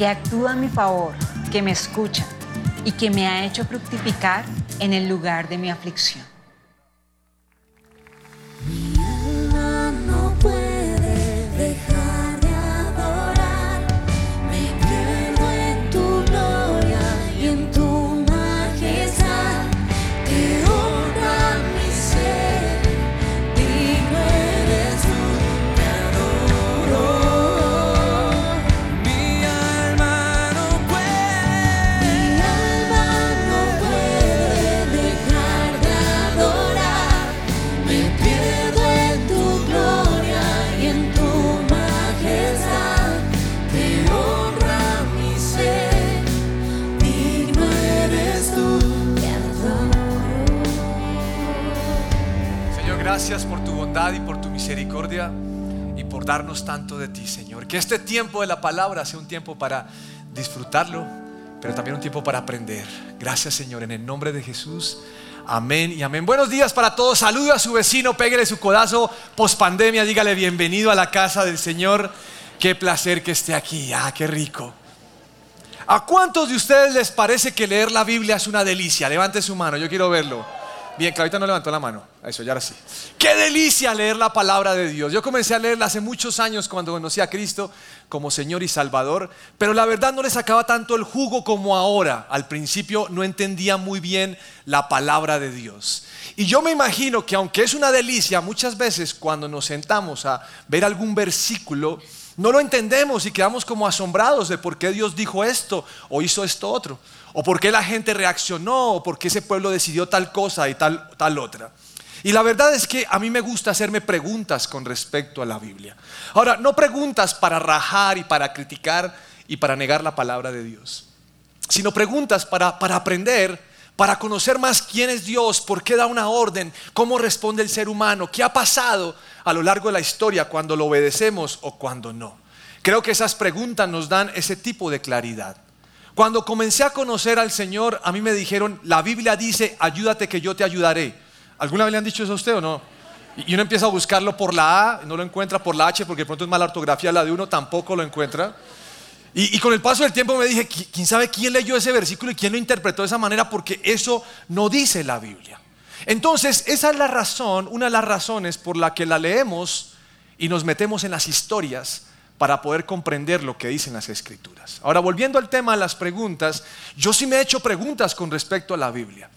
que actúa a mi favor, que me escucha y que me ha hecho fructificar en el lugar de mi aflicción. Bondad y por tu misericordia y por darnos tanto de ti, Señor. Que este tiempo de la palabra sea un tiempo para disfrutarlo, pero también un tiempo para aprender. Gracias, Señor, en el nombre de Jesús. Amén y amén. Buenos días para todos. Saludo a su vecino, pégale su codazo post pandemia, dígale bienvenido a la casa del Señor. Qué placer que esté aquí. Ah, qué rico. ¿A cuántos de ustedes les parece que leer la Biblia es una delicia? Levante su mano, yo quiero verlo. Bien, Clavita no levantó la mano. Eso, ya ahora sí. Qué delicia leer la palabra de Dios. Yo comencé a leerla hace muchos años cuando conocí a Cristo como Señor y Salvador, pero la verdad no le sacaba tanto el jugo como ahora. Al principio no entendía muy bien la palabra de Dios. Y yo me imagino que aunque es una delicia, muchas veces cuando nos sentamos a ver algún versículo, no lo entendemos y quedamos como asombrados de por qué Dios dijo esto o hizo esto otro o por qué la gente reaccionó, o por qué ese pueblo decidió tal cosa y tal, tal otra. Y la verdad es que a mí me gusta hacerme preguntas con respecto a la Biblia. Ahora, no preguntas para rajar y para criticar y para negar la palabra de Dios, sino preguntas para, para aprender, para conocer más quién es Dios, por qué da una orden, cómo responde el ser humano, qué ha pasado a lo largo de la historia cuando lo obedecemos o cuando no. Creo que esas preguntas nos dan ese tipo de claridad. Cuando comencé a conocer al Señor, a mí me dijeron, la Biblia dice, ayúdate que yo te ayudaré. ¿Alguna vez le han dicho eso a usted o no? Y uno empieza a buscarlo por la A, no lo encuentra por la H porque de pronto es mala ortografía la de uno, tampoco lo encuentra. Y, y, con el paso del tiempo me dije, ¿quién sabe quién leyó ese versículo y quién lo interpretó de esa manera? Porque eso no dice la Biblia. Entonces, esa es la razón, una de las razones por la que la leemos y nos metemos en las historias para poder comprender lo que dicen las escrituras. Ahora, volviendo al tema de las preguntas, yo sí me he hecho preguntas con respecto a la Biblia.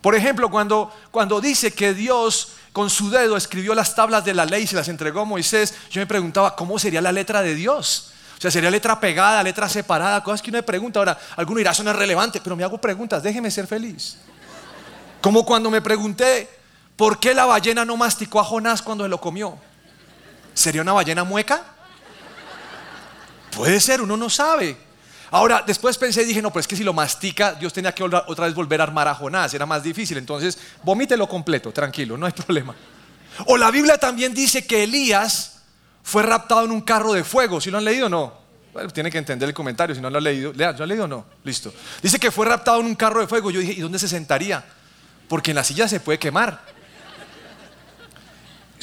Por ejemplo, cuando, cuando dice que Dios con su dedo escribió las tablas de la ley y se las entregó a Moisés, yo me preguntaba, ¿cómo sería la letra de Dios? O sea, sería letra pegada, letra separada, cosas que uno me pregunta. Ahora, alguno dirá, eso no es relevante, pero me hago preguntas, déjeme ser feliz. Como cuando me pregunté, ¿por qué la ballena no masticó a Jonás cuando se lo comió? ¿Sería una ballena mueca? Puede ser, uno no sabe. Ahora, después pensé y dije, no, pero es que si lo mastica, Dios tenía que otra vez volver a armar a Jonás, era más difícil. Entonces, vomítelo completo, tranquilo, no hay problema. O la Biblia también dice que Elías fue raptado en un carro de fuego. ¿Si lo han leído o no? Bueno, tiene que entender el comentario, si no lo han leído. ¿Lo han leído o no? Listo. Dice que fue raptado en un carro de fuego. Yo dije, ¿y dónde se sentaría? Porque en la silla se puede quemar.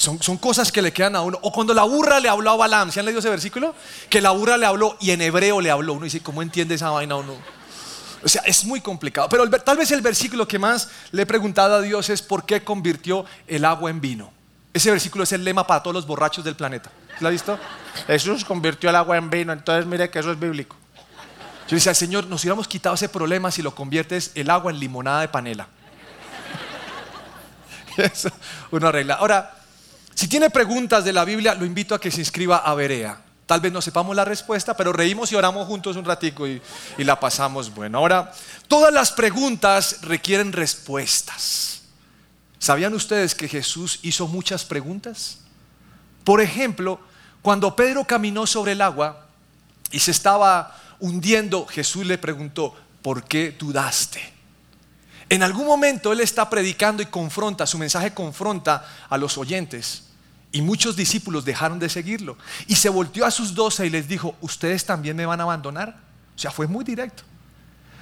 Son, cosas que le quedan a uno. O cuando la burra le habló a Balaam, ¿se han leído ese versículo? Que la burra le habló y en hebreo le habló. Uno dice, ¿cómo entiende esa vaina uno? O sea, es muy complicado. Pero tal vez el versículo que más le he preguntado a Dios es por qué convirtió el agua en vino. Ese versículo es el lema para todos los borrachos del planeta. ¿Lo ha visto? Jesús convirtió el agua en vino, entonces mire que eso es bíblico. Yo decía, Señor, nos hubiéramos quitado ese problema si lo conviertes el agua en limonada de panela. Eso uno arregla. Ahora, si tiene preguntas de la Biblia, lo invito a que se inscriba a Berea. Tal vez no sepamos la respuesta, pero reímos y oramos juntos un ratico y, y la pasamos bueno. Ahora, todas las preguntas requieren respuestas. ¿Sabían ustedes que Jesús hizo muchas preguntas? Por ejemplo, cuando Pedro caminó sobre el agua y se estaba hundiendo, Jesús le preguntó, ¿por qué dudaste? En algún momento Él está predicando y confronta, su mensaje confronta a los oyentes. Y muchos discípulos dejaron de seguirlo. Y se volteó a sus doce y les dijo, ¿ustedes también me van a abandonar? O sea, fue muy directo.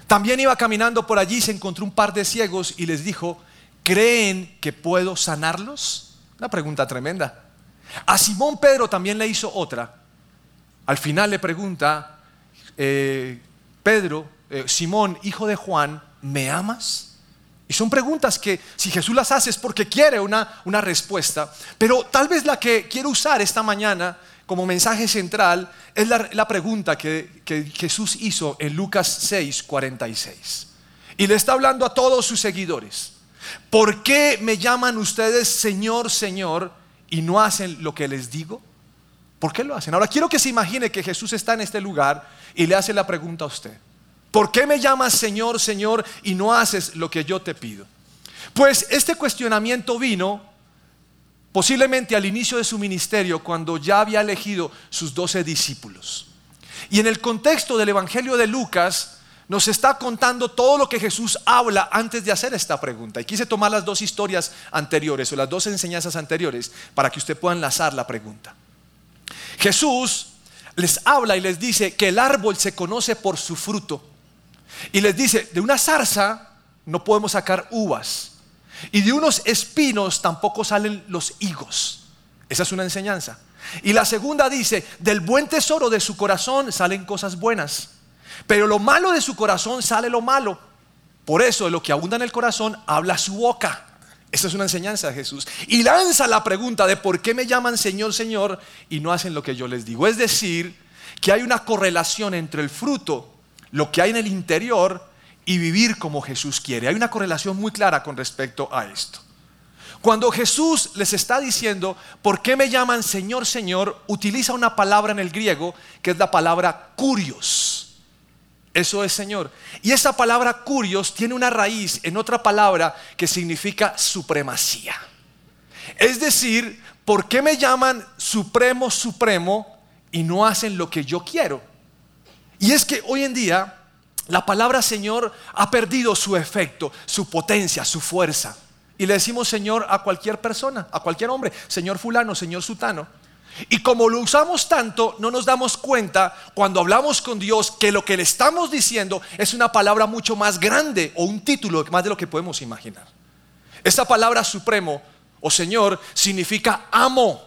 También iba caminando por allí, se encontró un par de ciegos y les dijo, ¿creen que puedo sanarlos? Una pregunta tremenda. A Simón Pedro también le hizo otra. Al final le pregunta, eh, Pedro, eh, Simón, hijo de Juan, ¿me amas? Y son preguntas que si Jesús las hace es porque quiere una, una respuesta, pero tal vez la que quiero usar esta mañana como mensaje central es la, pregunta que, que, Jesús hizo en Lucas 6, 46. Y le está hablando a todos sus seguidores. ¿Por qué me llaman ustedes Señor, Señor y no hacen lo que les digo? ¿Por qué lo hacen? Ahora quiero que se imagine que Jesús está en este lugar y le hace la pregunta a usted. ¿Por qué me llamas Señor, Señor y no haces lo que yo te pido? Pues este cuestionamiento vino posiblemente al inicio de su ministerio cuando ya había elegido sus doce discípulos. Y en el contexto del Evangelio de Lucas nos está contando todo lo que Jesús habla antes de hacer esta pregunta. Y quise tomar las dos historias anteriores o las dos enseñanzas anteriores para que usted pueda enlazar la pregunta. Jesús les habla y les dice que el árbol se conoce por su fruto. Y les dice, de una zarza no podemos sacar uvas. Y de unos espinos tampoco salen los higos. Esa es una enseñanza. Y la segunda dice, del buen tesoro de su corazón salen cosas buenas. Pero lo malo de su corazón sale lo malo. Por eso de lo que abunda en el corazón habla su boca. Esa es una enseñanza de Jesús. Y lanza la pregunta de por qué me llaman Señor, Señor y no hacen lo que yo les digo. Es decir, que hay una correlación entre el fruto, lo que hay en el interior y vivir como Jesús quiere. Hay una correlación muy clara con respecto a esto. Cuando Jesús les está diciendo, ¿por qué me llaman Señor, Señor? Utiliza una palabra en el griego que es la palabra curios. Eso es Señor. Y esa palabra curios tiene una raíz en otra palabra que significa supremacía. Es decir, ¿por qué me llaman Supremo, Supremo y no hacen lo que yo quiero? Y es que hoy en día la palabra Señor ha perdido su efecto, su potencia, su fuerza. Y le decimos Señor a cualquier persona, a cualquier hombre, Señor fulano, Señor sutano. Y como lo usamos tanto, no nos damos cuenta cuando hablamos con Dios que lo que le estamos diciendo es una palabra mucho más grande o un título más de lo que podemos imaginar. Esta palabra supremo o Señor significa amo.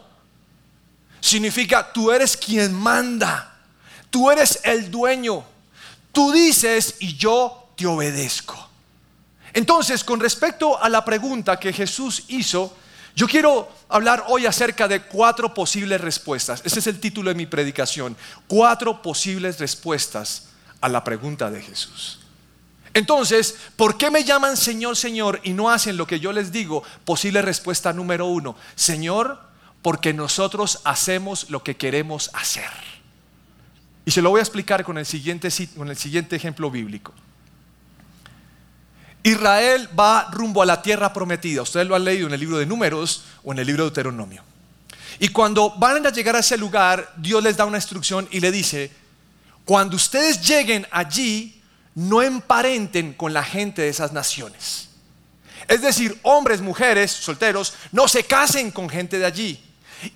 Significa tú eres quien manda. Tú eres el dueño. Tú dices y yo te obedezco. Entonces, con respecto a la pregunta que Jesús hizo, yo quiero hablar hoy acerca de cuatro posibles respuestas. Ese es el título de mi predicación. Cuatro posibles respuestas a la pregunta de Jesús. Entonces, ¿por qué me llaman Señor, Señor y no hacen lo que yo les digo? Posible respuesta número uno. Señor, porque nosotros hacemos lo que queremos hacer. Y se lo voy a explicar con el siguiente, con el siguiente ejemplo bíblico. Israel va rumbo a la tierra prometida. Ustedes lo han leído en el libro de Números o en el libro de Deuteronomio. Y cuando van a llegar a ese lugar, Dios les da una instrucción y le dice, cuando ustedes lleguen allí, no emparenten con la gente de esas naciones. Es decir, hombres, mujeres, solteros, no se casen con gente de allí.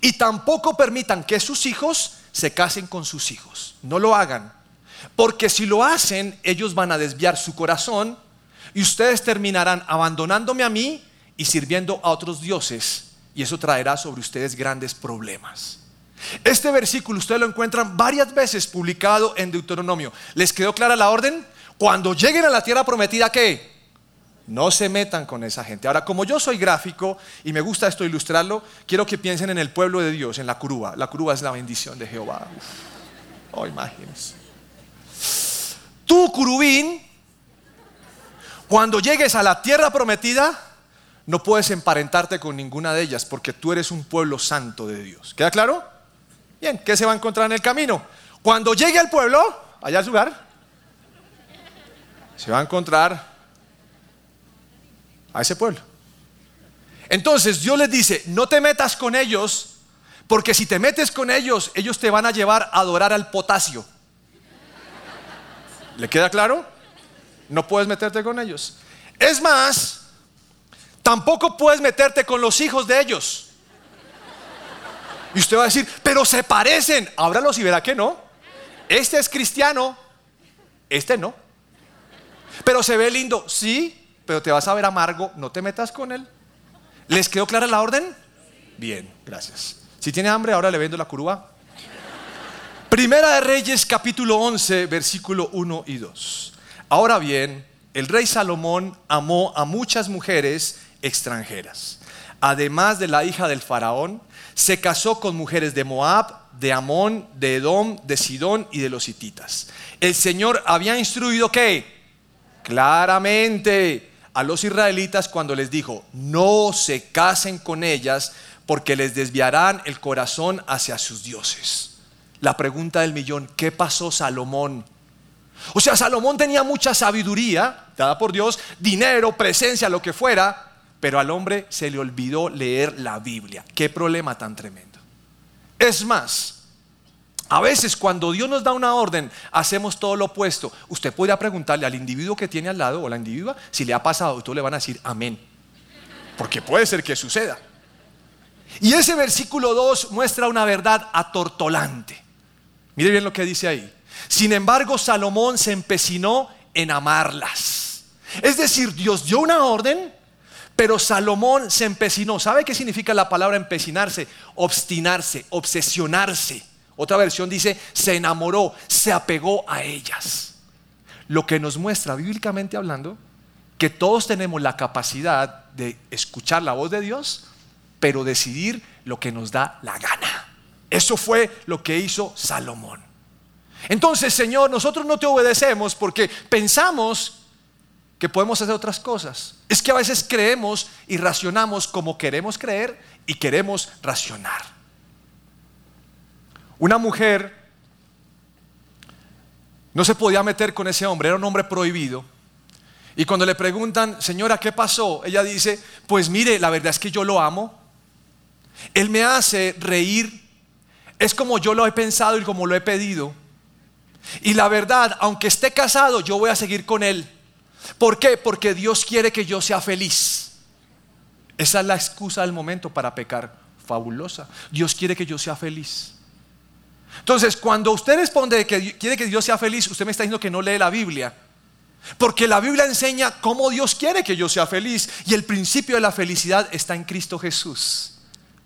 Y tampoco permitan que sus hijos se casen con sus hijos. No lo hagan. Porque si lo hacen, ellos van a desviar su corazón y ustedes terminarán abandonándome a mí y sirviendo a otros dioses. Y eso traerá sobre ustedes grandes problemas. Este versículo ustedes lo encuentran varias veces publicado en Deuteronomio. ¿Les quedó clara la orden? Cuando lleguen a la tierra prometida, ¿qué? No se metan con esa gente. Ahora, como yo soy gráfico y me gusta esto ilustrarlo, quiero que piensen en el pueblo de Dios, en la curúa. La curúa es la bendición de Jehová. Oh, imagínense. Tú, curubín, cuando llegues a la tierra prometida, no puedes emparentarte con ninguna de ellas porque tú eres un pueblo santo de Dios. ¿Queda claro? Bien, ¿qué se va a encontrar en el camino? Cuando llegue al pueblo, allá al lugar, se va a encontrar a ese pueblo. Entonces Dios les dice, no te metas con ellos, porque si te metes con ellos, ellos te van a llevar a adorar al potasio. ¿Le queda claro? No puedes meterte con ellos. Es más, tampoco puedes meterte con los hijos de ellos. Y usted va a decir, pero se parecen. Ábralos y verá que no. Este es cristiano, este no. Pero se ve lindo, sí, pero te vas a ver amargo, no te metas con él. ¿Les quedó clara la orden? Bien, gracias. Si tiene hambre, ahora le vendo la curúa. Primera de Reyes capítulo 11, versículo 1 y 2. Ahora bien, el rey Salomón amó a muchas mujeres extranjeras. Además de la hija del faraón, se casó con mujeres de Moab, de Amón, de Edom, de Sidón y de los hititas. El Señor había instruido que claramente a los israelitas cuando les dijo, no se casen con ellas porque les desviarán el corazón hacia sus dioses. La pregunta del millón, ¿qué pasó Salomón? O sea, Salomón tenía mucha sabiduría, dada por Dios, dinero, presencia, lo que fuera, pero al hombre se le olvidó leer la Biblia. Qué problema tan tremendo. Es más, a veces cuando Dios nos da una orden, hacemos todo lo opuesto. Usted podría preguntarle al individuo que tiene al lado o la individua si le ha pasado y tú le van a decir amén. Porque puede ser que suceda. Y ese versículo 2 muestra una verdad atortolante. Mire bien lo que dice ahí. Sin embargo, Salomón se empecinó en amarlas. Es decir, Dios dio una orden, pero Salomón se empecinó. ¿Sabe qué significa la palabra empecinarse? Obstinarse, obsesionarse. Otra versión dice, se enamoró, se apegó a ellas. Lo que nos muestra, bíblicamente hablando, que todos tenemos la capacidad de escuchar la voz de Dios, pero decidir lo que nos da la gana. Eso fue lo que hizo Salomón. Entonces, Señor, nosotros no te obedecemos porque pensamos que podemos hacer otras cosas. Es que a veces creemos y racionamos como queremos creer y queremos racionar. Una mujer no se podía meter con ese hombre, era un hombre prohibido. Y cuando le preguntan, señora, ¿qué pasó? Ella dice, pues mire, la verdad es que yo lo amo. Él me hace reír. Es como yo lo he pensado y como lo he pedido. Y la verdad, aunque esté casado, yo voy a seguir con él. ¿Por qué? Porque Dios quiere que yo sea feliz. Esa es la excusa del momento para pecar. Fabulosa. Dios quiere que yo sea feliz. Entonces, cuando usted responde que quiere que Dios sea feliz, usted me está diciendo que no lee la Biblia. Porque la Biblia enseña cómo Dios quiere que yo sea feliz. Y el principio de la felicidad está en Cristo Jesús,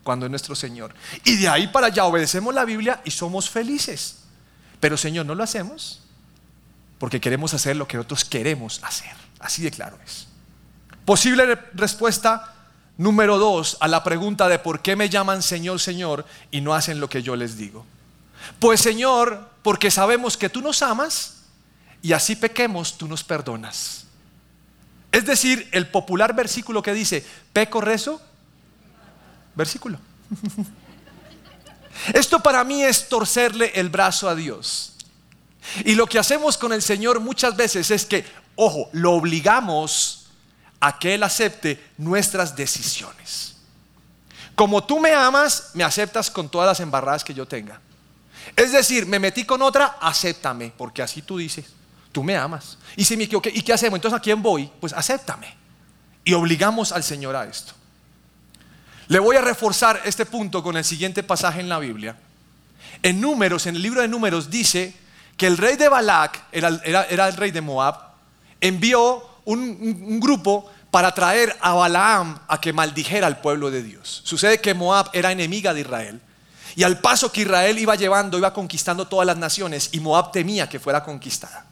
cuando es nuestro Señor. Y de ahí para allá obedecemos la Biblia y somos felices. Pero Señor, no lo hacemos porque queremos hacer lo que otros queremos hacer. Así de claro es. Posible respuesta número dos a la pregunta de por qué me llaman Señor, Señor y no hacen lo que yo les digo. Pues Señor, porque sabemos que tú nos amas y así pequemos, tú nos perdonas. Es decir, el popular versículo que dice, peco, rezo, versículo. Esto para mí es torcerle el brazo a Dios. Y lo que hacemos con el Señor muchas veces es que, ojo, lo obligamos a que Él acepte nuestras decisiones. Como tú me amas, me aceptas con todas las embarradas que yo tenga. Es decir, me metí con otra, acéptame, porque así tú dices, tú me amas. Y si me equivoqué, ¿y qué hacemos? Entonces, ¿a quién voy? Pues acéptame. Y obligamos al Señor a esto. Le voy a reforzar este punto con el siguiente pasaje en la Biblia. En Números, en el libro de Números, dice que el rey de Balac, era, el rey de Moab, envió un grupo para traer a Balaam a que maldijera al pueblo de Dios. Sucede que Moab era enemiga de Israel y al paso que Israel iba llevando, iba conquistando todas las naciones y Moab temía que fuera conquistada.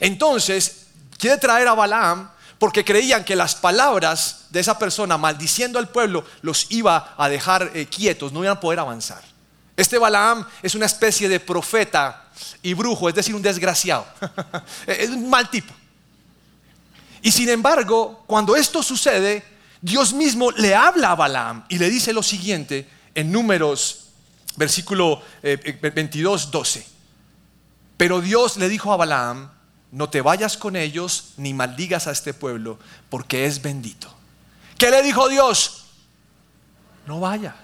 Entonces, quiere traer a Balaam porque creían que las palabras de esa persona maldiciendo al pueblo los iba a dejar eh, quietos, no iban a poder avanzar. Este Balaam es una especie de profeta y brujo, es decir, un desgraciado. es un mal tipo. Y sin embargo, cuando esto sucede, Dios mismo le habla a Balaam y le dice lo siguiente en números versículo 22, eh, 12. Eh, Pero Dios le dijo a Balaam, no te vayas con ellos ni maldigas a este pueblo, porque es bendito. ¿Qué le dijo Dios? No vayas.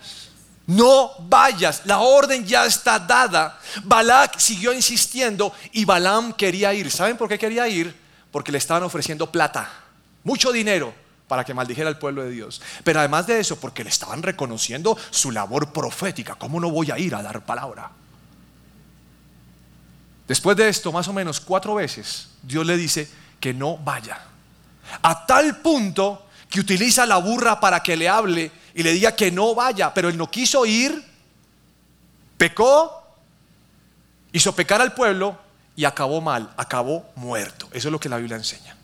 No vayas, la orden ya está dada. Balak siguió insistiendo y Balaam quería ir. ¿Saben por qué quería ir? Porque le estaban ofreciendo plata, mucho dinero para que maldijera al pueblo de Dios. Pero además de eso, porque le estaban reconociendo su labor profética. ¿Cómo no voy a ir a dar palabra? Después de esto, más o menos cuatro veces, Dios le dice que no vaya. A tal punto que utiliza la burra para que le hable y le diga que no vaya, pero él no quiso ir, pecó hizo pecar al pueblo y acabó mal, acabó muerto. Eso es lo que la Biblia enseña.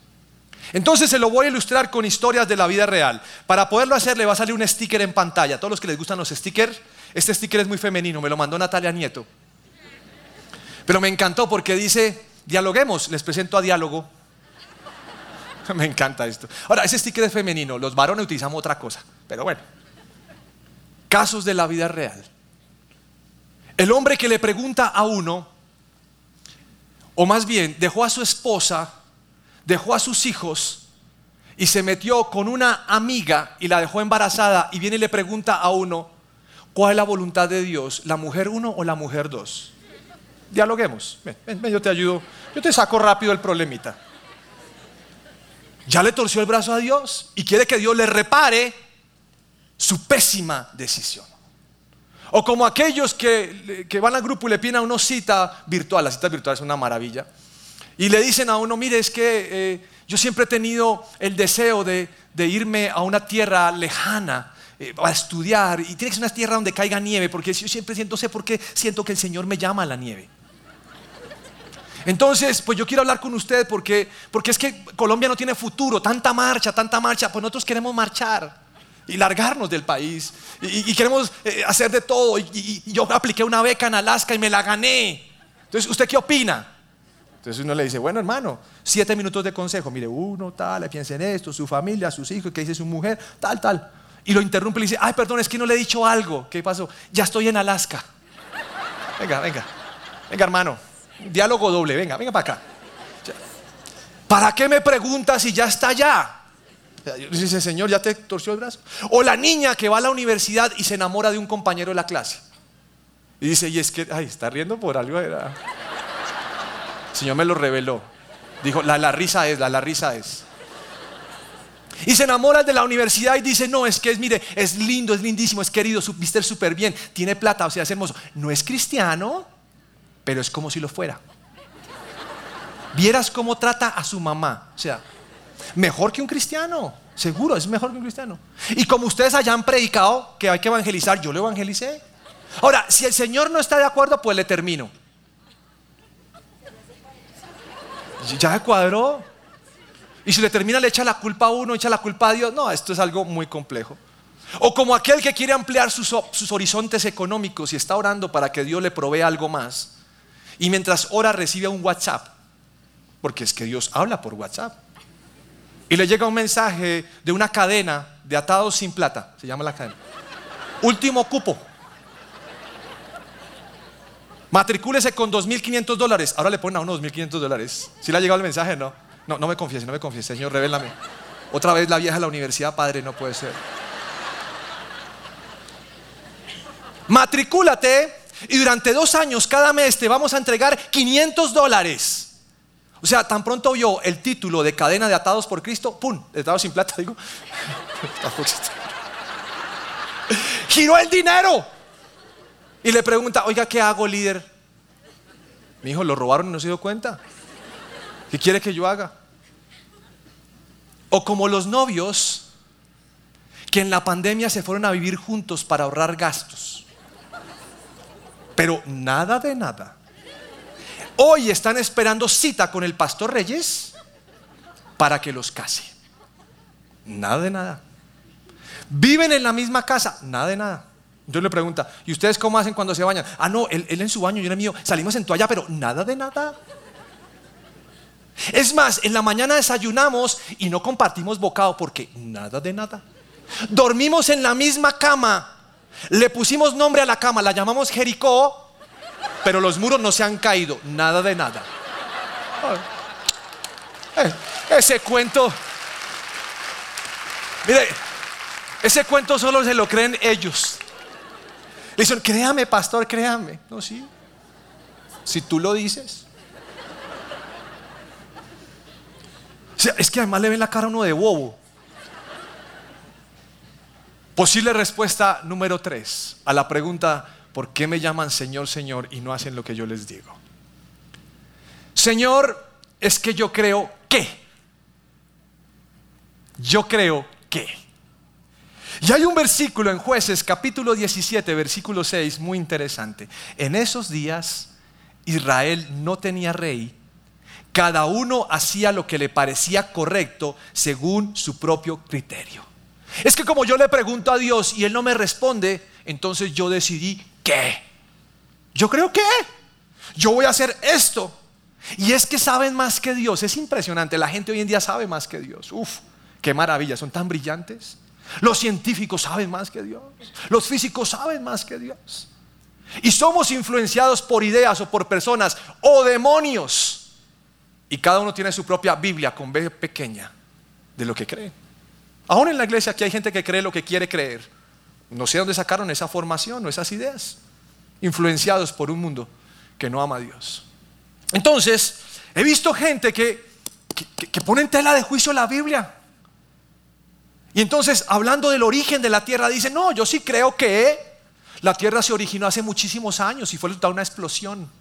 Entonces se lo voy a ilustrar con historias de la vida real. Para poderlo hacer le va a salir un sticker en pantalla. A todos los que les gustan los stickers, este sticker es muy femenino, me lo mandó Natalia Nieto. Pero me encantó porque dice, dialoguemos, les presento a diálogo. Me encanta esto. Ahora, ese sticker es femenino, los varones utilizamos otra cosa, pero bueno. Casos de la vida real. El hombre que le pregunta a uno, o más bien dejó a su esposa, dejó a sus hijos y se metió con una amiga y la dejó embarazada y viene y le pregunta a uno, ¿cuál es la voluntad de Dios? ¿La mujer uno o la mujer dos? Dialoguemos. Yo te ayudo. Yo te saco rápido el problemita. Ya le torció el brazo a Dios y quiere que Dios le repare su pésima decisión. O como aquellos que, van al grupo y le piden a uno cita virtual, la cita virtual es una maravilla, y le dicen a uno, mire, es que eh, yo siempre he tenido el deseo de, irme a una tierra lejana eh, a estudiar, y tiene que ser una tierra donde caiga nieve, porque yo siempre siento, sé por qué siento que el Señor me llama a la nieve. Entonces, pues yo quiero hablar con usted porque, porque es que Colombia no tiene futuro, tanta marcha, tanta marcha, pues nosotros queremos marchar y largarnos del país y, queremos eh, hacer de todo. Y, yo apliqué una beca en Alaska y me la gané. Entonces, ¿usted qué opina? Entonces uno le dice, bueno hermano, siete minutos de consejo, mire, uno, tal, piense en esto, su familia, sus hijos, qué dice su mujer, tal, tal. Y lo interrumpe y le dice, ay, perdón, es que no le he dicho algo. ¿Qué pasó? Ya estoy en Alaska. Venga, venga, venga hermano. Diálogo doble, venga, venga para acá. ¿Para qué me preguntas si ya está allá? Dice, Señor, ¿ya te torció el brazo? O la niña que va a la universidad y se enamora de un compañero de la clase. Y dice, y es que, ay, está riendo por algo. El Señor me lo reveló. Dijo, la, la risa es, la, la risa es. Y se enamora de la universidad y dice, no, es que es, mire, es lindo, es lindísimo, es querido, viste súper bien, tiene plata, o sea, es hermoso. No es cristiano pero es como si lo fuera. Vieras cómo trata a su mamá. O sea, mejor que un cristiano. Seguro, es mejor que un cristiano. Y como ustedes hayan predicado que hay que evangelizar, yo lo evangelicé. Ahora, si el Señor no está de acuerdo, pues le termino. Ya se cuadró. Y si le termina, le echa la culpa a uno, echa la culpa a Dios. No, esto es algo muy complejo. O como aquel que quiere ampliar sus, sus horizontes económicos y está orando para que Dios le provea algo más. Y mientras ora recibe un WhatsApp, porque es que Dios habla por WhatsApp. Y le llega un mensaje de una cadena de atados sin plata, se llama la cadena. Último cupo. Matricúlese con 2.500 dólares. Ahora le ponen a uno 2.500 dólares. ¿Si le ha llegado el mensaje? No. No, no me confiese, no me confiese. Señor, revélame. Otra vez la vieja de la universidad, padre, no puede ser. Matricúlate y durante dos años, cada mes te vamos a entregar 500 dólares. O sea, tan pronto vio el título de cadena de atados por Cristo, ¡pum! Atados sin plata, digo. Giró el dinero. Y le pregunta, oiga, ¿qué hago, líder? Mi hijo, lo robaron y no se dio cuenta. ¿Qué quiere que yo haga? O como los novios que en la pandemia se fueron a vivir juntos para ahorrar gastos. Pero nada de nada. Hoy están esperando cita con el pastor Reyes para que los case. Nada de nada. Viven en la misma casa. Nada de nada. Entonces le pregunta, ¿y ustedes cómo hacen cuando se bañan? Ah, no, él, en su baño, yo en el mío, salimos en toalla, pero nada de nada. Es más, en la mañana desayunamos y no compartimos bocado porque nada de nada. Dormimos en la misma cama le pusimos nombre a la cama, la llamamos Jericó, pero los muros no se han caído, nada de nada. Eh, ese cuento, mire, ese cuento solo se lo creen ellos. Le dicen, créame, pastor, créame. No, sí. Si tú lo dices. es que además le ven la cara a uno de bobo. Posible respuesta número tres a la pregunta, ¿por qué me llaman Señor, Señor y no hacen lo que yo les digo? Señor, es que yo creo que. Yo creo que. Y hay un versículo en jueces capítulo 17, versículo 6, muy interesante. En esos días Israel no tenía rey, cada uno hacía lo que le parecía correcto según su propio criterio. Es que como yo le pregunto a Dios y Él no me responde, entonces yo decidí qué. Yo creo que yo voy a hacer esto. Y es que saben más que Dios. Es impresionante. La gente hoy en día sabe más que Dios. Uf, qué maravilla. Son tan brillantes. Los científicos saben más que Dios. Los físicos saben más que Dios. Y somos influenciados por ideas o por personas o demonios. Y cada uno tiene su propia Biblia con B pequeña de lo que cree. Aún en la iglesia aquí hay gente que cree lo que quiere creer. No sé dónde sacaron esa formación o esas ideas. Influenciados por un mundo que no ama a Dios. Entonces, he visto gente que, que, pone en tela de juicio la Biblia. Y entonces, hablando del origen de la tierra, dice, no, yo sí creo que la tierra se originó hace muchísimos años y fue una explosión.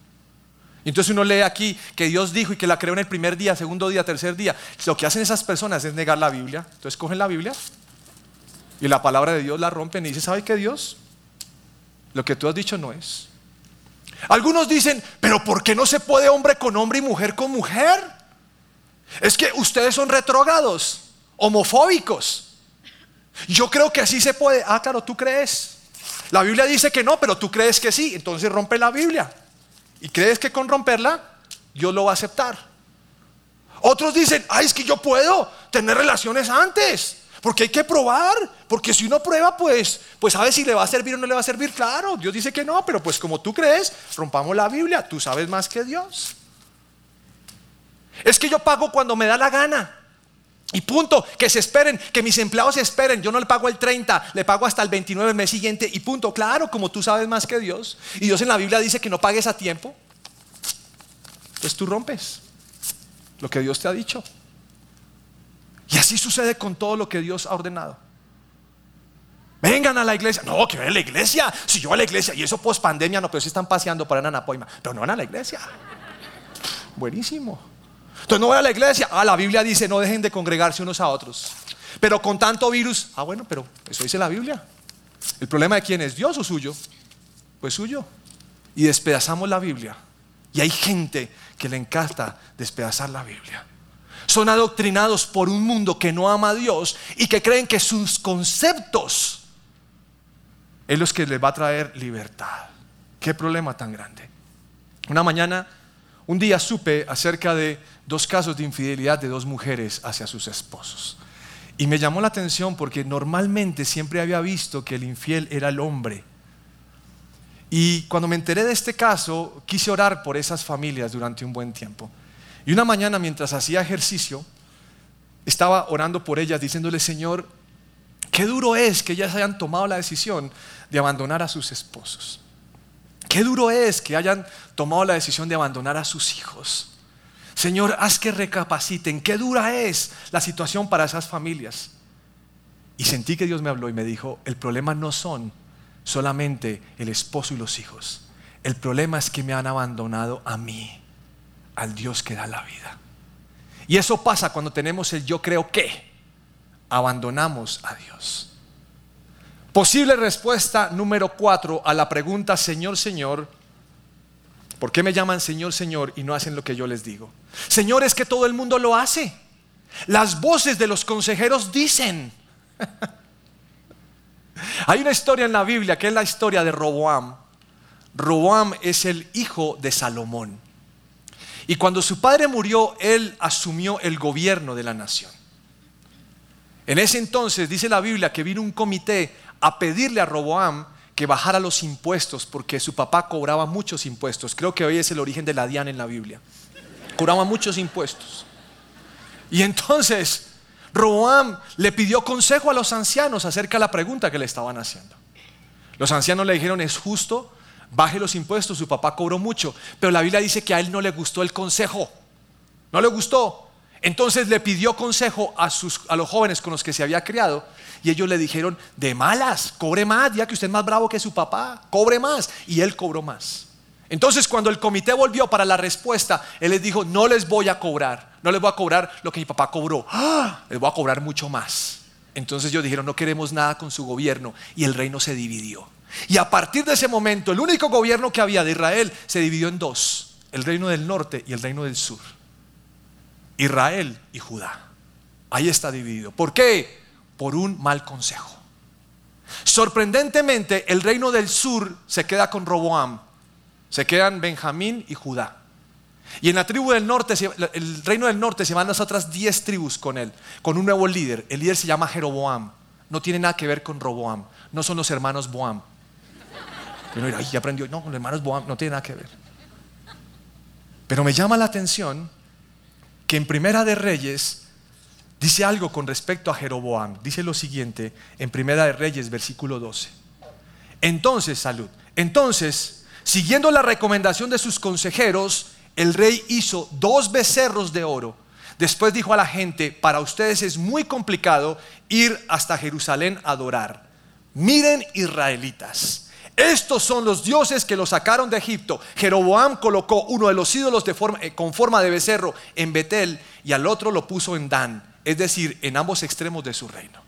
Y entonces uno lee aquí que Dios dijo y que la creó en el primer día, segundo día, tercer día. Lo que hacen esas personas es negar la Biblia. Entonces cogen la Biblia y la palabra de Dios la rompen y dicen, ¿sabe qué Dios? Lo que tú has dicho no es. Algunos dicen, pero ¿por qué no se puede hombre con hombre y mujer con mujer? Es que ustedes son retrógrados, homofóbicos. Yo creo que así se puede. Ah, claro, tú crees. La Biblia dice que no, pero tú crees que sí. Entonces rompe la Biblia. Y crees que con romperla, Dios lo va a aceptar. Otros dicen, ay, es que yo puedo tener relaciones antes. Porque hay que probar, porque si uno prueba, pues, pues sabe si le va a servir o no le va a servir. Claro, Dios dice que no, pero pues como tú crees, rompamos la Biblia, tú sabes más que Dios. Es que yo pago cuando me da la gana. Y punto, que se esperen, que mis empleados se esperen. Yo no le pago el 30, le pago hasta el 29 el mes siguiente. Y punto, claro, como tú sabes más que Dios. Y Dios en la Biblia dice que no pagues a tiempo. Pues tú rompes lo que Dios te ha dicho. Y así sucede con todo lo que Dios ha ordenado. Vengan a la iglesia. No, que vayan a la iglesia. Si yo a la iglesia y eso post pandemia, no, pero si están paseando para Nanapoima. Pero no van a la iglesia. Buenísimo. Entonces no voy a la iglesia. Ah, la Biblia dice no dejen de congregarse unos a otros. Pero con tanto virus. Ah, bueno, pero eso dice la Biblia. El problema de quién es, Dios o suyo. Pues suyo. Y despedazamos la Biblia. Y hay gente que le encanta despedazar la Biblia son adoctrinados por un mundo que no ama a Dios y que creen que sus conceptos es los que les va a traer libertad. Qué problema tan grande. Una mañana, un día supe acerca de dos casos de infidelidad de dos mujeres hacia sus esposos. Y me llamó la atención porque normalmente siempre había visto que el infiel era el hombre. Y cuando me enteré de este caso, quise orar por esas familias durante un buen tiempo. Y una mañana mientras hacía ejercicio, estaba orando por ellas, diciéndole, Señor, qué duro es que ellas hayan tomado la decisión de abandonar a sus esposos. Qué duro es que hayan tomado la decisión de abandonar a sus hijos. Señor, haz que recapaciten. Qué dura es la situación para esas familias. Y sentí que Dios me habló y me dijo, el problema no son solamente el esposo y los hijos. El problema es que me han abandonado a mí al Dios que da la vida. Y eso pasa cuando tenemos el yo creo que abandonamos a Dios. Posible respuesta número cuatro a la pregunta, Señor, Señor, ¿por qué me llaman Señor, Señor y no hacen lo que yo les digo? Señor, es que todo el mundo lo hace. Las voces de los consejeros dicen. Hay una historia en la Biblia que es la historia de Roboam. Roboam es el hijo de Salomón. Y cuando su padre murió, él asumió el gobierno de la nación. En ese entonces dice la Biblia que vino un comité a pedirle a Roboam que bajara los impuestos porque su papá cobraba muchos impuestos. Creo que hoy es el origen de la Diana en la Biblia. Cobraba muchos impuestos. Y entonces Roboam le pidió consejo a los ancianos acerca de la pregunta que le estaban haciendo. Los ancianos le dijeron, ¿es justo baje los impuestos, su papá cobró mucho, pero la Biblia dice que a él no le gustó el consejo, no le gustó. Entonces le pidió consejo a, sus, a los jóvenes con los que se había criado y ellos le dijeron, de malas, cobre más, ya que usted es más bravo que su papá, cobre más. Y él cobró más. Entonces cuando el comité volvió para la respuesta, él les dijo, no les voy a cobrar, no les voy a cobrar lo que mi papá cobró, ¡Ah! les voy a cobrar mucho más. Entonces ellos dijeron, no queremos nada con su gobierno y el reino se dividió. Y a partir de ese momento, el único gobierno que había de Israel se dividió en dos. el reino del norte y el reino del sur. Israel y Judá. Ahí está dividido. ¿Por qué? Por un mal consejo. Sorprendentemente, el reino del sur se queda con Roboam. Se quedan Benjamín y Judá. Y en la tribu del norte, el reino del norte se van las otras 10 tribus con él, con un nuevo líder. El líder se llama Jeroboam. No tiene nada que ver con Roboam. No son los hermanos Boam. No, ya aprendió. No, los hermanos Boam no tiene nada que ver. Pero me llama la atención que en Primera de Reyes dice algo con respecto a Jeroboam. Dice lo siguiente en Primera de Reyes, versículo 12. Entonces, salud. Entonces, siguiendo la recomendación de sus consejeros, el rey hizo dos becerros de oro. Después dijo a la gente, para ustedes es muy complicado ir hasta Jerusalén a adorar. Miren israelitas. Estos son los dioses que los sacaron de Egipto. Jeroboam colocó uno de los ídolos eh, con forma de becerro en Betel y al otro lo puso en Dan es decir, en ambos extremos de su reino.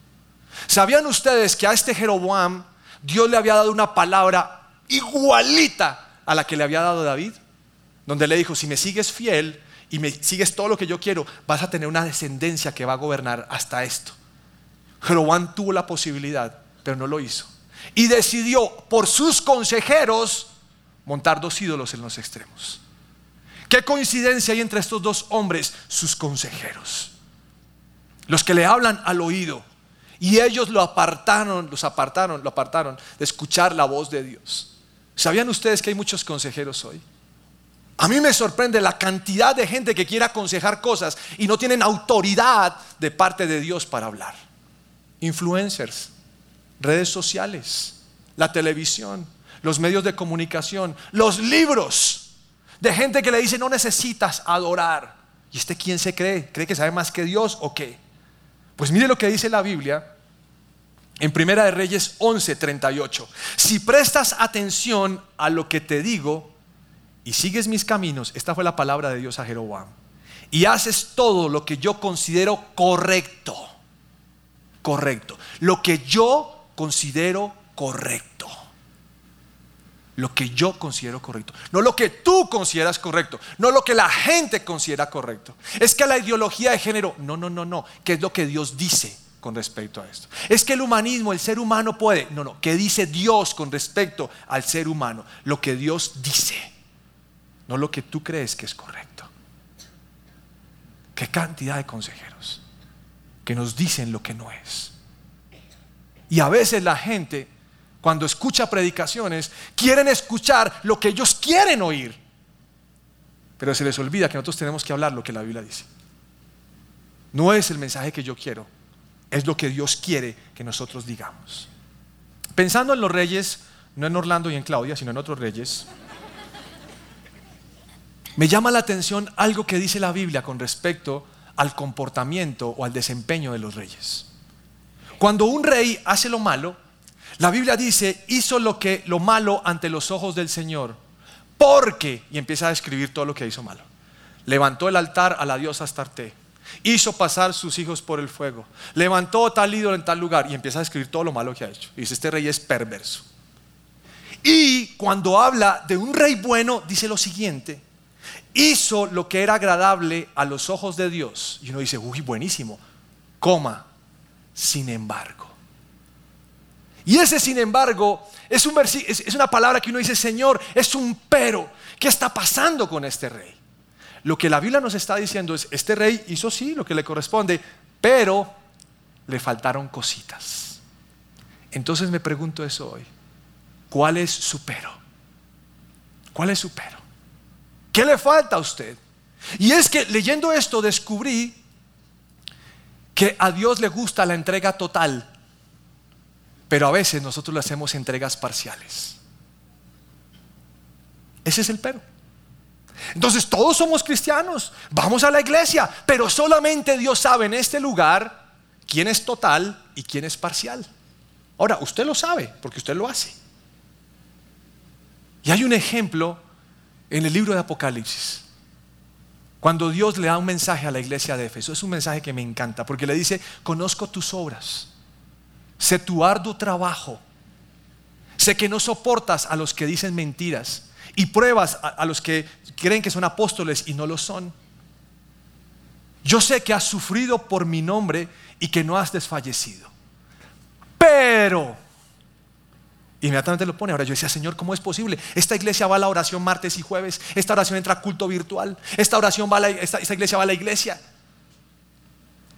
¿Sabían ustedes que a este Jeroboam Dios le había dado una palabra igualita a la que le había dado David? Donde le dijo, si me sigues fiel y me sigues todo lo que yo quiero, vas a tener una descendencia que va a gobernar hasta esto. Jeroboam tuvo la posibilidad, pero no lo hizo. Y decidió por sus consejeros montar dos ídolos en los extremos. ¿Qué coincidencia hay entre estos dos hombres? Sus consejeros los que le hablan al oído. Y ellos lo apartaron, los apartaron, lo apartaron de escuchar la voz de Dios. ¿Sabían ustedes que hay muchos consejeros hoy? A mí me sorprende la cantidad de gente que quiere aconsejar cosas y no tienen autoridad de parte de Dios para hablar. Influencers, redes sociales, la televisión, los medios de comunicación, los libros de gente que le dice no necesitas adorar. ¿Y este quién se cree? ¿Cree que sabe más que Dios o qué? Pues mire lo que dice la Biblia en Primera de Reyes 11:38. Si prestas atención a lo que te digo y sigues mis caminos, esta fue la palabra de Dios a Jeroboam, y haces todo lo que yo considero correcto, correcto, lo que yo considero correcto lo que yo considero correcto, no lo que tú consideras correcto, no lo que la gente considera correcto. Es que la ideología de género, no, no, no, no, ¿qué es lo que Dios dice con respecto a esto? Es que el humanismo, el ser humano puede, no, no, ¿qué dice Dios con respecto al ser humano? Lo que Dios dice, no lo que tú crees que es correcto. Qué cantidad de consejeros que nos dicen lo que no es. Y a veces la gente cuando escucha predicaciones, quieren escuchar lo que ellos quieren oír. Pero se les olvida que nosotros tenemos que hablar lo que la Biblia dice. No es el mensaje que yo quiero, es lo que Dios quiere que nosotros digamos. Pensando en los reyes, no en Orlando y en Claudia, sino en otros reyes, me llama la atención algo que dice la Biblia con respecto al comportamiento o al desempeño de los reyes. Cuando un rey hace lo malo, la Biblia dice, hizo lo que lo malo ante los ojos del Señor, porque y empieza a describir todo lo que hizo malo. Levantó el altar a la diosa Astarte, hizo pasar sus hijos por el fuego, levantó tal ídolo en tal lugar y empieza a describir todo lo malo que ha hecho. Y dice, este rey es perverso. Y cuando habla de un rey bueno, dice lo siguiente, hizo lo que era agradable a los ojos de Dios. Y uno dice, uy, buenísimo, coma, sin embargo. Y ese, sin embargo, es, un es una palabra que uno dice, Señor, es un pero. ¿Qué está pasando con este rey? Lo que la Biblia nos está diciendo es, este rey hizo sí lo que le corresponde, pero le faltaron cositas. Entonces me pregunto eso hoy. ¿Cuál es su pero? ¿Cuál es su pero? ¿Qué le falta a usted? Y es que leyendo esto descubrí que a Dios le gusta la entrega total pero a veces nosotros le hacemos entregas parciales. Ese es el pero. Entonces todos somos cristianos, vamos a la iglesia, pero solamente Dios sabe en este lugar quién es total y quién es parcial. Ahora, usted lo sabe porque usted lo hace. Y hay un ejemplo en el libro de Apocalipsis. Cuando Dios le da un mensaje a la iglesia de Éfeso, es un mensaje que me encanta porque le dice, conozco tus obras Sé tu arduo trabajo. Sé que no soportas a los que dicen mentiras y pruebas a, los que creen que son apóstoles y no lo son. Yo sé que has sufrido por mi nombre y que no has desfallecido. Pero, inmediatamente lo pone. Ahora yo decía, Señor, ¿cómo es posible? Esta iglesia va a la oración martes y jueves. Esta oración entra a culto virtual. Esta oración va a esta iglesia va a la iglesia.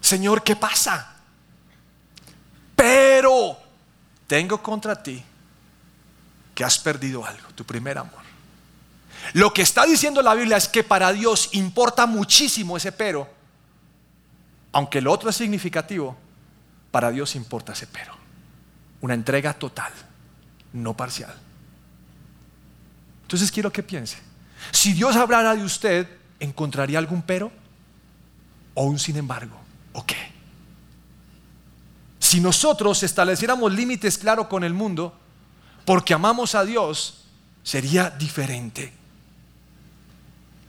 Señor, ¿qué pasa? Pero tengo contra ti que has perdido algo, tu primer amor. Lo que está diciendo la Biblia es que para Dios importa muchísimo ese pero, aunque lo otro es significativo, para Dios importa ese pero. Una entrega total, no parcial. Entonces quiero que piense, si Dios hablara de usted, ¿encontraría algún pero o un sin embargo? ¿O qué? Si nosotros estableciéramos límites claros con el mundo, porque amamos a Dios, sería diferente.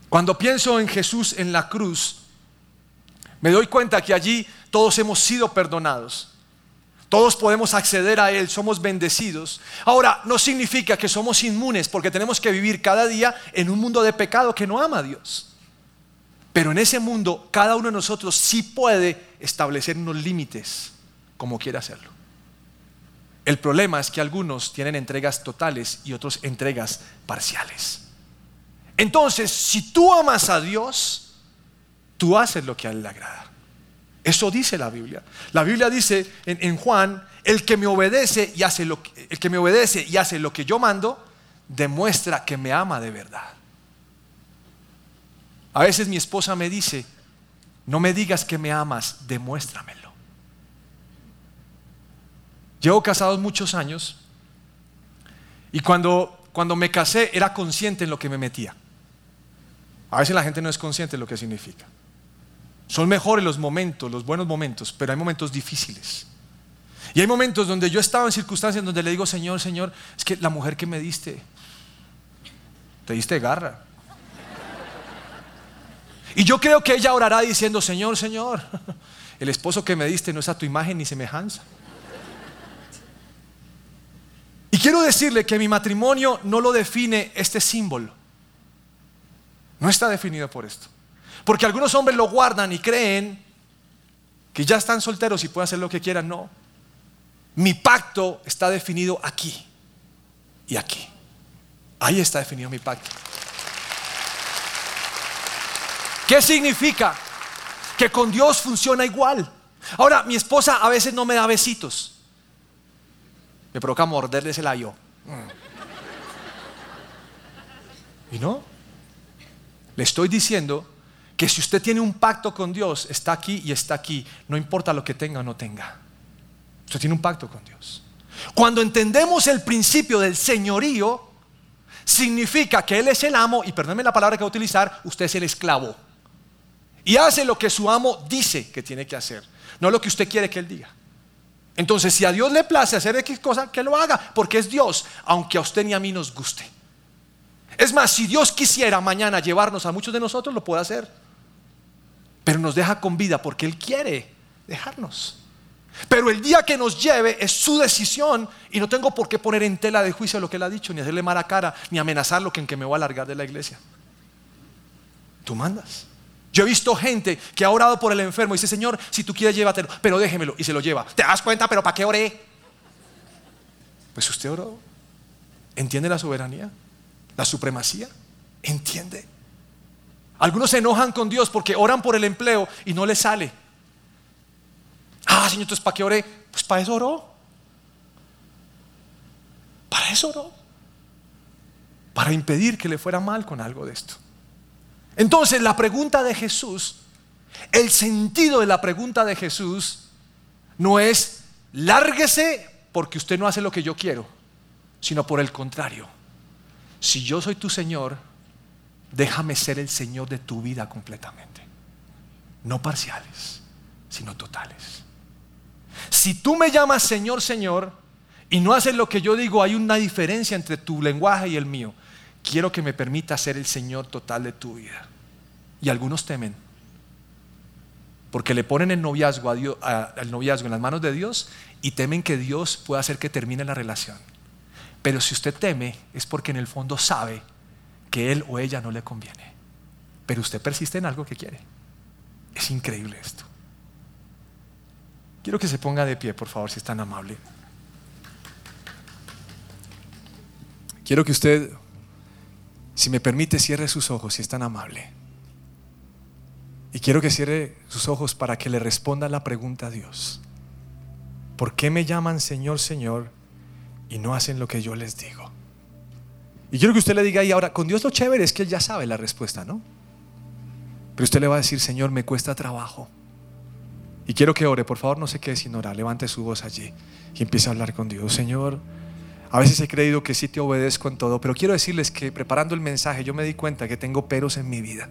Cuando pienso en Jesús en la cruz, me doy cuenta que allí todos hemos sido perdonados. Todos podemos acceder a Él, somos bendecidos. Ahora, no significa que somos inmunes porque tenemos que vivir cada día en un mundo de pecado que no ama a Dios. Pero en ese mundo, cada uno de nosotros sí puede establecer unos límites como quiere hacerlo. El problema es que algunos tienen entregas totales y otros entregas parciales. Entonces, si tú amas a Dios, tú haces lo que a Él le agrada. Eso dice la Biblia. La Biblia dice en, Juan, el que me obedece y hace lo que, el que me obedece y hace lo que yo mando, demuestra que me ama de verdad. A veces mi esposa me dice, no me digas que me amas, demuéstramelo. Llevo casado muchos años y cuando, cuando me casé era consciente en lo que me metía. A veces la gente no es consciente de lo que significa. Son mejores los momentos, los buenos momentos, pero hay momentos difíciles. Y hay momentos donde yo estaba en circunstancias donde le digo, Señor, Señor, es que la mujer que me diste, te diste garra. Y yo creo que ella orará diciendo, Señor, Señor, el esposo que me diste no es a tu imagen ni semejanza. Y quiero decirle que mi matrimonio no lo define este símbolo. No está definido por esto. Porque algunos hombres lo guardan y creen que ya están solteros y pueden hacer lo que quieran. No. Mi pacto está definido aquí y aquí. Ahí está definido mi pacto. ¿Qué significa? Que con Dios funciona igual. Ahora, mi esposa a veces no me da besitos me provoca morderle yo. Y no. Le estoy diciendo que si usted tiene un pacto con Dios, está aquí y está aquí, no importa lo que tenga o no tenga. Usted tiene un pacto con Dios. Cuando entendemos el principio del señorío, significa que Él es el amo, y perdónenme la palabra que voy a utilizar, usted es el esclavo. Y hace lo que su amo dice que tiene que hacer, no lo que usted quiere que Él diga. Entonces, si a Dios le place hacer X cosa, que lo haga, porque es Dios, aunque a usted ni a mí nos guste. Es más, si Dios quisiera mañana llevarnos a muchos de nosotros, lo puede hacer. Pero nos deja con vida porque Él quiere dejarnos. Pero el día que nos lleve es su decisión y no tengo por qué poner en tela de juicio lo que Él ha dicho, ni hacerle mala cara, ni amenazarlo que en que me voy a largar de la iglesia. Tú mandas. Yo he visto gente que ha orado por el enfermo y dice, Señor, si tú quieres llévatelo, pero déjemelo y se lo lleva. ¿Te das cuenta? Pero ¿para qué oré? Pues usted oró. ¿Entiende la soberanía? ¿La supremacía? ¿Entiende? Algunos se enojan con Dios porque oran por el empleo y no le sale. Ah, Señor, entonces ¿para qué oré? Pues para eso oró. Para eso oró. Para impedir que le fuera mal con algo de esto. Entonces la pregunta de Jesús, el sentido de la pregunta de Jesús no es lárguese porque usted no hace lo que yo quiero, sino por el contrario. Si yo soy tu Señor, déjame ser el Señor de tu vida completamente. No parciales, sino totales. Si tú me llamas Señor, Señor, y no haces lo que yo digo, hay una diferencia entre tu lenguaje y el mío quiero que me permita ser el Señor total de tu vida. Y algunos temen, porque le ponen el noviazgo, a noviazgo en las manos de Dios y temen que Dios pueda hacer que termine la relación. Pero si usted teme es porque en el fondo sabe que él o ella no le conviene. Pero usted persiste en algo que quiere. Es increíble esto. Quiero que se ponga de pie, por favor, si es tan amable. Quiero que usted, si me permite, cierre sus ojos, si es tan amable. Y quiero que cierre sus ojos para que le responda la pregunta a Dios. ¿Por qué me llaman Señor, Señor y no hacen lo que yo les digo? Y quiero que usted le diga ahí ahora, con Dios lo chévere es que Él ya sabe la respuesta, ¿no? Pero usted le va a decir, Señor, me cuesta trabajo. Y quiero que ore, por favor, no se quede sin orar, levante su voz allí y empiece a hablar con Dios. Señor, a veces he creído que sí te obedezco en todo, pero quiero decirles que preparando el mensaje yo me di cuenta que tengo peros en mi vida.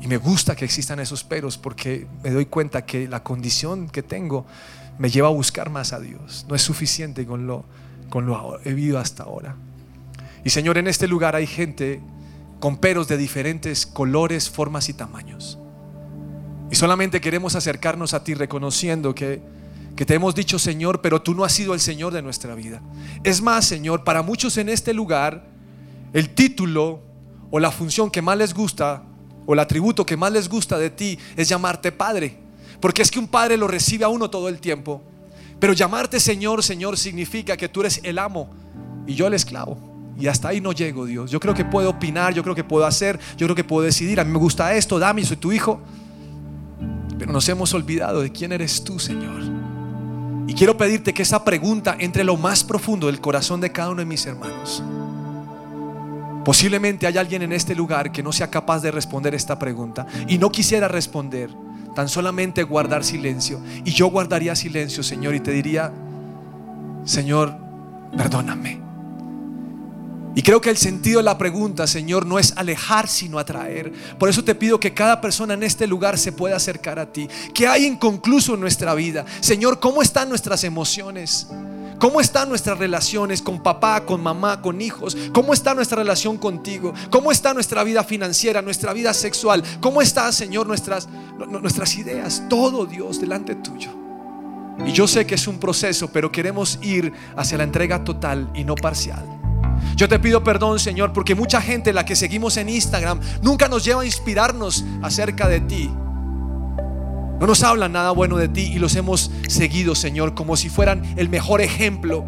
Y me gusta que existan esos peros porque me doy cuenta que la condición que tengo me lleva a buscar más a Dios. No es suficiente con lo, con lo he vivido hasta ahora. Y Señor, en este lugar hay gente con peros de diferentes colores, formas y tamaños. Y solamente queremos acercarnos a ti reconociendo que, que te hemos dicho Señor, pero tú no has sido el Señor de nuestra vida. Es más, Señor, para muchos en este lugar, el título o la función que más les gusta o el atributo que más les gusta de ti es llamarte Padre. Porque es que un padre lo recibe a uno todo el tiempo. Pero llamarte Señor, Señor significa que tú eres el amo y yo el esclavo. Y hasta ahí no llego, Dios. Yo creo que puedo opinar, yo creo que puedo hacer, yo creo que puedo decidir. A mí me gusta esto, dame, soy tu hijo. Pero nos hemos olvidado de quién eres tú, Señor. Y quiero pedirte que esa pregunta entre lo más profundo del corazón de cada uno de mis hermanos. Posiblemente hay alguien en este lugar que no sea capaz de responder esta pregunta y no quisiera responder, tan solamente guardar silencio. Y yo guardaría silencio, Señor, y te diría, Señor, perdóname. Y creo que el sentido de la pregunta, Señor, no es alejar, sino atraer. Por eso te pido que cada persona en este lugar se pueda acercar a ti. ¿Qué hay inconcluso en nuestra vida? Señor, ¿cómo están nuestras emociones? ¿Cómo están nuestras relaciones con papá, con mamá, con hijos? ¿Cómo está nuestra relación contigo? ¿Cómo está nuestra vida financiera, nuestra vida sexual? ¿Cómo está, Señor, nuestras, nuestras ideas? Todo, Dios, delante tuyo. Y yo sé que es un proceso, pero queremos ir hacia la entrega total y no parcial. Yo te pido perdón, Señor, porque mucha gente, la que seguimos en Instagram, nunca nos lleva a inspirarnos acerca de ti. No nos hablan nada bueno de ti y los hemos seguido, Señor, como si fueran el mejor ejemplo.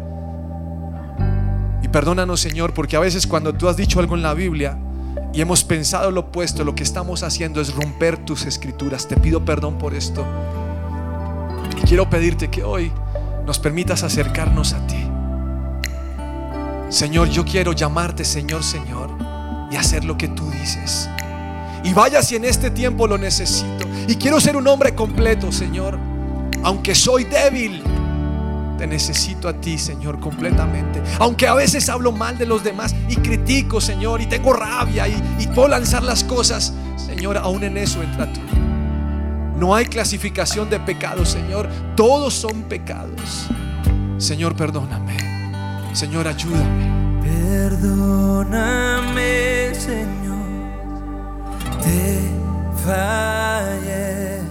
Y perdónanos, Señor, porque a veces cuando tú has dicho algo en la Biblia y hemos pensado lo opuesto, lo que estamos haciendo es romper tus escrituras. Te pido perdón por esto. Y quiero pedirte que hoy nos permitas acercarnos a ti. Señor, yo quiero llamarte Señor, Señor y hacer lo que tú dices. Y vaya si en este tiempo lo necesito. Y quiero ser un hombre completo, Señor. Aunque soy débil, te necesito a ti, Señor, completamente. Aunque a veces hablo mal de los demás y critico, Señor, y tengo rabia y, puedo lanzar las cosas, Señor, aún en eso entra tú. No hay clasificación de pecados, Señor. Todos son pecados. Señor, perdóname. Señor, ayúdame. Perdóname, Señor, te fallé.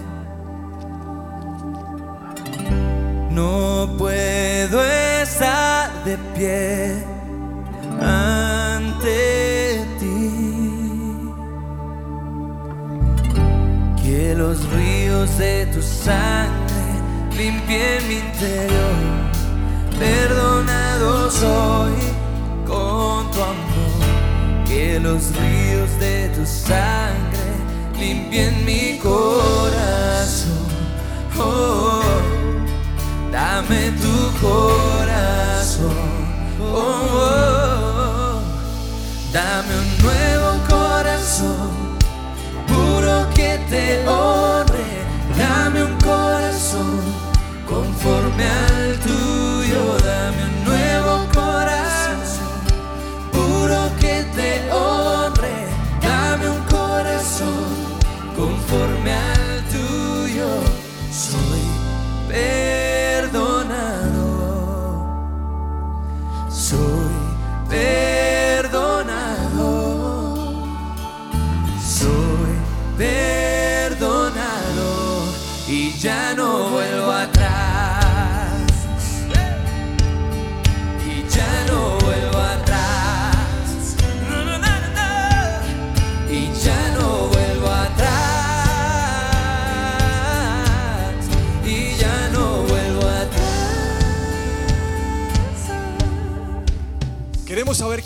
No puedo estar de pie ante ti. Que los ríos de tu sangre limpien mi interior perdonado soy con tu amor, que los ríos de tu sangre limpien mi corazón.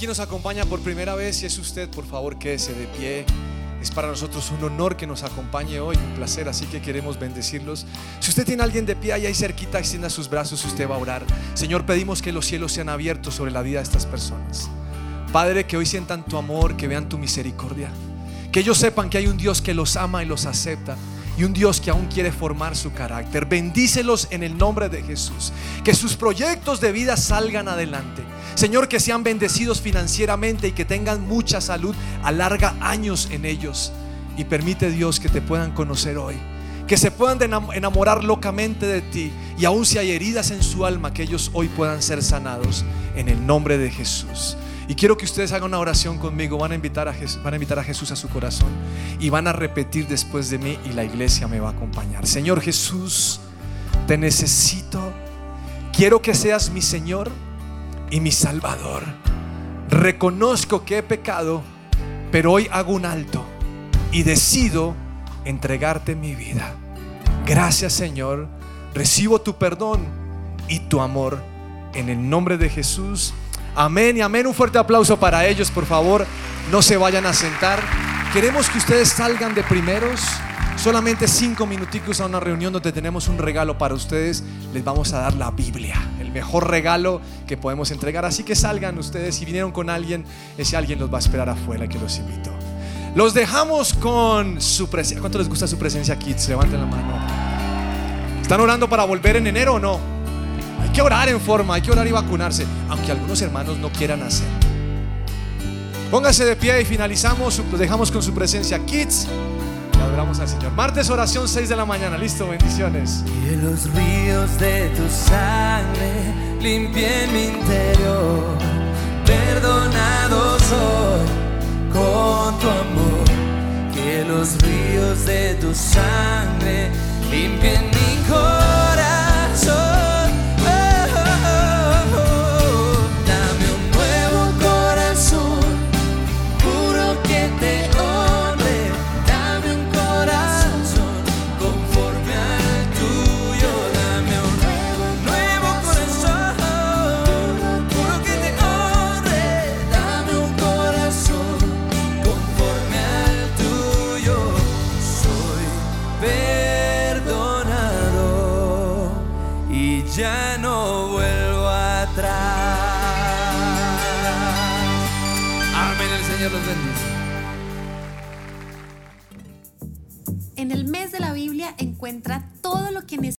Quién nos acompaña por primera vez. Si es usted, por favor, quédese de pie. Es para nosotros un honor que nos acompañe hoy, un placer, así que queremos bendecirlos. Si usted tiene a alguien de pie ahí cerquita, extienda sus brazos usted va a orar. Señor, pedimos que los cielos sean abiertos sobre la vida de estas personas. Padre, que hoy sientan tu amor, que vean tu misericordia. Que ellos sepan que hay un Dios que los ama y los acepta y un Dios que aún quiere formar su carácter. Bendícelos en el nombre de Jesús. Que sus proyectos de vida salgan adelante. Señor, que sean bendecidos financieramente y que tengan mucha salud. Alarga años en ellos. Y permite Dios que te puedan conocer hoy. Que se puedan enamorar locamente de ti. Y aún si hay heridas en su alma, que ellos hoy puedan ser sanados. En el nombre de Jesús. Y quiero que ustedes hagan una oración conmigo. Van a, invitar a Jesús, van a invitar a Jesús a su corazón. Y van a repetir después de mí y la iglesia me va a acompañar. Señor Jesús, te necesito. Quiero que seas mi Señor y mi Salvador. Reconozco que he pecado, pero hoy hago un alto y decido entregarte mi vida. Gracias Señor. Recibo tu perdón y tu amor. En el nombre de Jesús. Amén y amén. Un fuerte aplauso para ellos, por favor. No se vayan a sentar. Queremos que ustedes salgan de primeros. Solamente cinco minuticos a una reunión donde tenemos un regalo para ustedes. Les vamos a dar la Biblia, el mejor regalo que podemos entregar. Así que salgan ustedes. Si vinieron con alguien, ese alguien los va a esperar afuera que los invito. Los dejamos con su presencia. ¿Cuánto les gusta su presencia, kids? Levanten la mano. ¿Están orando para volver en enero o no? Hay que orar en forma, hay que orar y vacunarse, aunque algunos hermanos no quieran hacer. Póngase de pie y finalizamos, los dejamos con su presencia. Kids, y adoramos al Señor. Martes oración 6 de la mañana, listo, bendiciones. Que los ríos de tu sangre limpien mi interior, perdonado soy con tu amor. Que los ríos de tu sangre limpien mi corazón. Encuentra todo lo que necesita